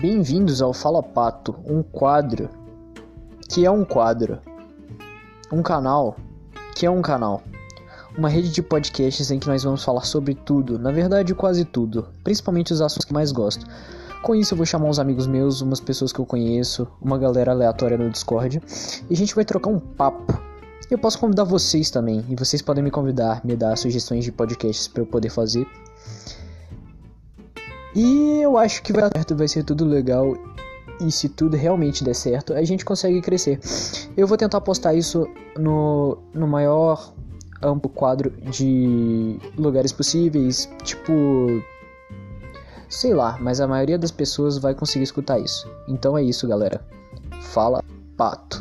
Bem-vindos ao Fala Pato, um quadro que é um quadro, um canal que é um canal, uma rede de podcasts em que nós vamos falar sobre tudo, na verdade quase tudo, principalmente os assuntos que mais gosto. Com isso eu vou chamar uns amigos meus, umas pessoas que eu conheço, uma galera aleatória no Discord, e a gente vai trocar um papo. Eu posso convidar vocês também, e vocês podem me convidar, me dar sugestões de podcasts para eu poder fazer. E eu acho que vai dar certo, vai ser tudo legal. E se tudo realmente der certo, a gente consegue crescer. Eu vou tentar postar isso no, no maior amplo quadro de lugares possíveis, tipo. Sei lá, mas a maioria das pessoas vai conseguir escutar isso. Então é isso, galera. Fala, pato.